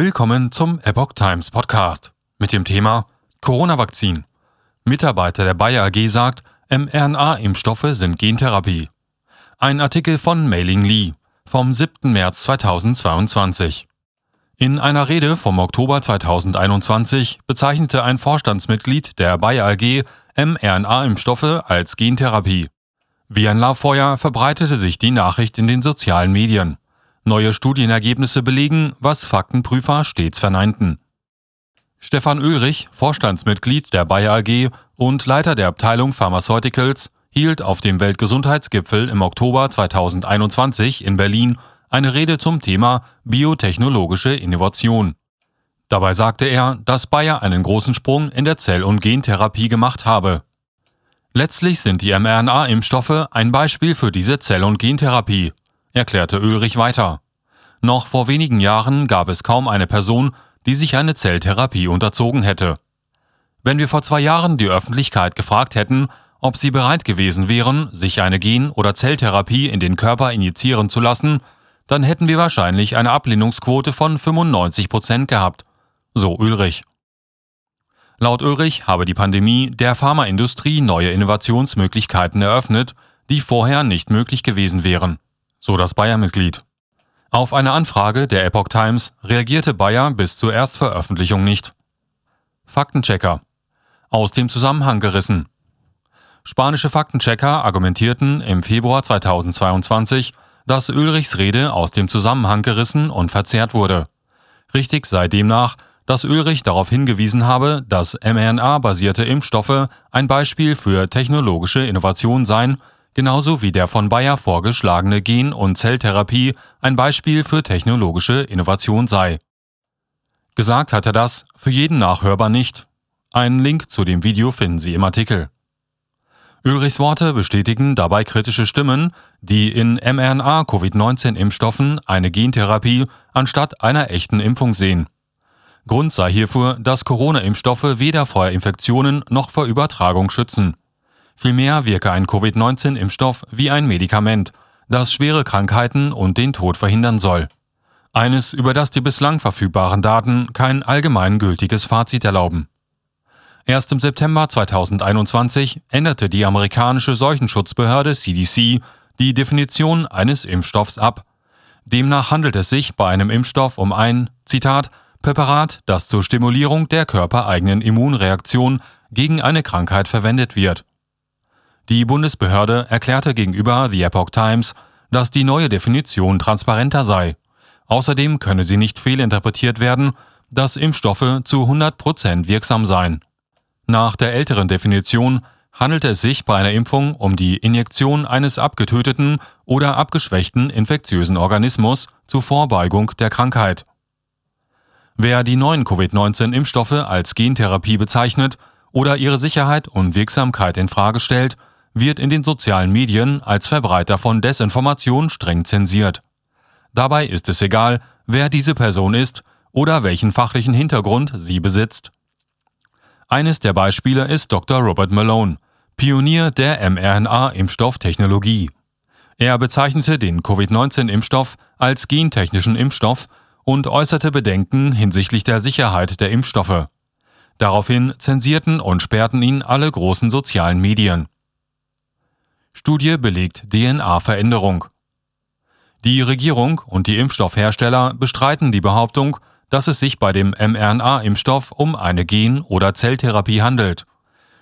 Willkommen zum Epoch Times Podcast mit dem Thema Corona-Vakzin. Mitarbeiter der Bayer AG sagt, mRNA-Impfstoffe sind Gentherapie. Ein Artikel von Mailing Lee vom 7. März 2022. In einer Rede vom Oktober 2021 bezeichnete ein Vorstandsmitglied der Bayer AG mRNA-Impfstoffe als Gentherapie. Wie ein Lauffeuer verbreitete sich die Nachricht in den sozialen Medien. Neue Studienergebnisse belegen, was Faktenprüfer stets verneinten. Stefan Ulrich, Vorstandsmitglied der Bayer AG und Leiter der Abteilung Pharmaceuticals, hielt auf dem Weltgesundheitsgipfel im Oktober 2021 in Berlin eine Rede zum Thema biotechnologische Innovation. Dabei sagte er, dass Bayer einen großen Sprung in der Zell- und Gentherapie gemacht habe. Letztlich sind die mRNA-Impfstoffe ein Beispiel für diese Zell- und Gentherapie, erklärte Ulrich weiter. Noch vor wenigen Jahren gab es kaum eine Person, die sich eine Zelltherapie unterzogen hätte. Wenn wir vor zwei Jahren die Öffentlichkeit gefragt hätten, ob sie bereit gewesen wären, sich eine Gen- oder Zelltherapie in den Körper injizieren zu lassen, dann hätten wir wahrscheinlich eine Ablehnungsquote von 95 Prozent gehabt, so Ulrich. Laut Ulrich habe die Pandemie der Pharmaindustrie neue Innovationsmöglichkeiten eröffnet, die vorher nicht möglich gewesen wären so das Bayer-Mitglied. Auf eine Anfrage der Epoch Times reagierte Bayer bis zur Erstveröffentlichung nicht. Faktenchecker. Aus dem Zusammenhang gerissen. Spanische Faktenchecker argumentierten im Februar 2022, dass Ulrichs Rede aus dem Zusammenhang gerissen und verzerrt wurde. Richtig sei demnach, dass Ulrich darauf hingewiesen habe, dass mRNA-basierte Impfstoffe ein Beispiel für technologische Innovation seien genauso wie der von Bayer vorgeschlagene Gen- und Zelltherapie ein Beispiel für technologische Innovation sei. Gesagt hat er das für jeden nachhörbar nicht. Einen Link zu dem Video finden Sie im Artikel. Ulrichs Worte bestätigen dabei kritische Stimmen, die in mRNA-Covid-19-Impfstoffen eine Gentherapie anstatt einer echten Impfung sehen. Grund sei hierfür, dass Corona-Impfstoffe weder vor Infektionen noch vor Übertragung schützen. Vielmehr wirke ein Covid-19-Impfstoff wie ein Medikament, das schwere Krankheiten und den Tod verhindern soll. Eines, über das die bislang verfügbaren Daten kein allgemeingültiges Fazit erlauben. Erst im September 2021 änderte die amerikanische Seuchenschutzbehörde CDC die Definition eines Impfstoffs ab. Demnach handelt es sich bei einem Impfstoff um ein, Zitat, Präparat, das zur Stimulierung der körpereigenen Immunreaktion gegen eine Krankheit verwendet wird. Die Bundesbehörde erklärte gegenüber The Epoch Times, dass die neue Definition transparenter sei. Außerdem könne sie nicht fehlinterpretiert werden, dass Impfstoffe zu 100 Prozent wirksam seien. Nach der älteren Definition handelt es sich bei einer Impfung um die Injektion eines abgetöteten oder abgeschwächten infektiösen Organismus zur Vorbeugung der Krankheit. Wer die neuen Covid-19-Impfstoffe als Gentherapie bezeichnet oder ihre Sicherheit und Wirksamkeit in Frage stellt, wird in den sozialen Medien als Verbreiter von Desinformation streng zensiert. Dabei ist es egal, wer diese Person ist oder welchen fachlichen Hintergrund sie besitzt. Eines der Beispiele ist Dr. Robert Malone, Pionier der mRNA-Impfstofftechnologie. Er bezeichnete den Covid-19-Impfstoff als gentechnischen Impfstoff und äußerte Bedenken hinsichtlich der Sicherheit der Impfstoffe. Daraufhin zensierten und sperrten ihn alle großen sozialen Medien. Studie belegt DNA-Veränderung. Die Regierung und die Impfstoffhersteller bestreiten die Behauptung, dass es sich bei dem mRNA-Impfstoff um eine Gen- oder Zelltherapie handelt.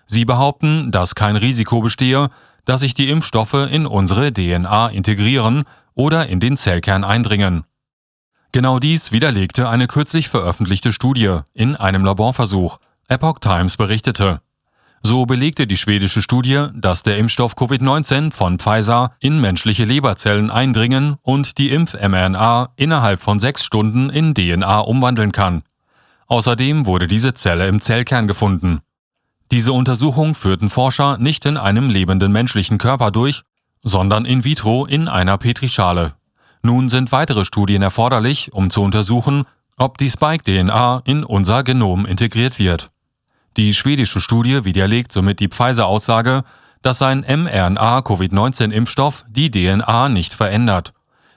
Sie behaupten, dass kein Risiko bestehe, dass sich die Impfstoffe in unsere DNA integrieren oder in den Zellkern eindringen. Genau dies widerlegte eine kürzlich veröffentlichte Studie in einem Laborversuch, Epoch Times berichtete. So belegte die schwedische Studie, dass der Impfstoff Covid-19 von Pfizer in menschliche Leberzellen eindringen und die Impf-mRNA innerhalb von sechs Stunden in DNA umwandeln kann. Außerdem wurde diese Zelle im Zellkern gefunden. Diese Untersuchung führten Forscher nicht in einem lebenden menschlichen Körper durch, sondern in vitro in einer Petrischale. Nun sind weitere Studien erforderlich, um zu untersuchen, ob die Spike-DNA in unser Genom integriert wird. Die schwedische Studie widerlegt somit die Pfizer-Aussage, dass sein mRNA-Covid-19-Impfstoff die DNA nicht verändert.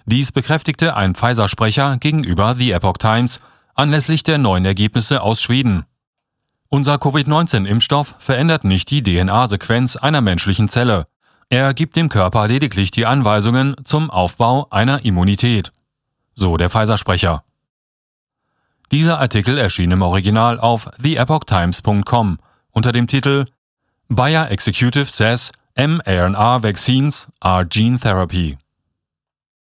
Dies bekräftigte ein Pfizer-Sprecher gegenüber The Epoch Times, anlässlich der neuen Ergebnisse aus Schweden. Unser Covid-19-Impfstoff verändert nicht die DNA-Sequenz einer menschlichen Zelle. Er gibt dem Körper lediglich die Anweisungen zum Aufbau einer Immunität. So der Pfizer-Sprecher. Dieser Artikel erschien im Original auf theepochtimes.com unter dem Titel Bayer Executive says mRNA vaccines are gene therapy.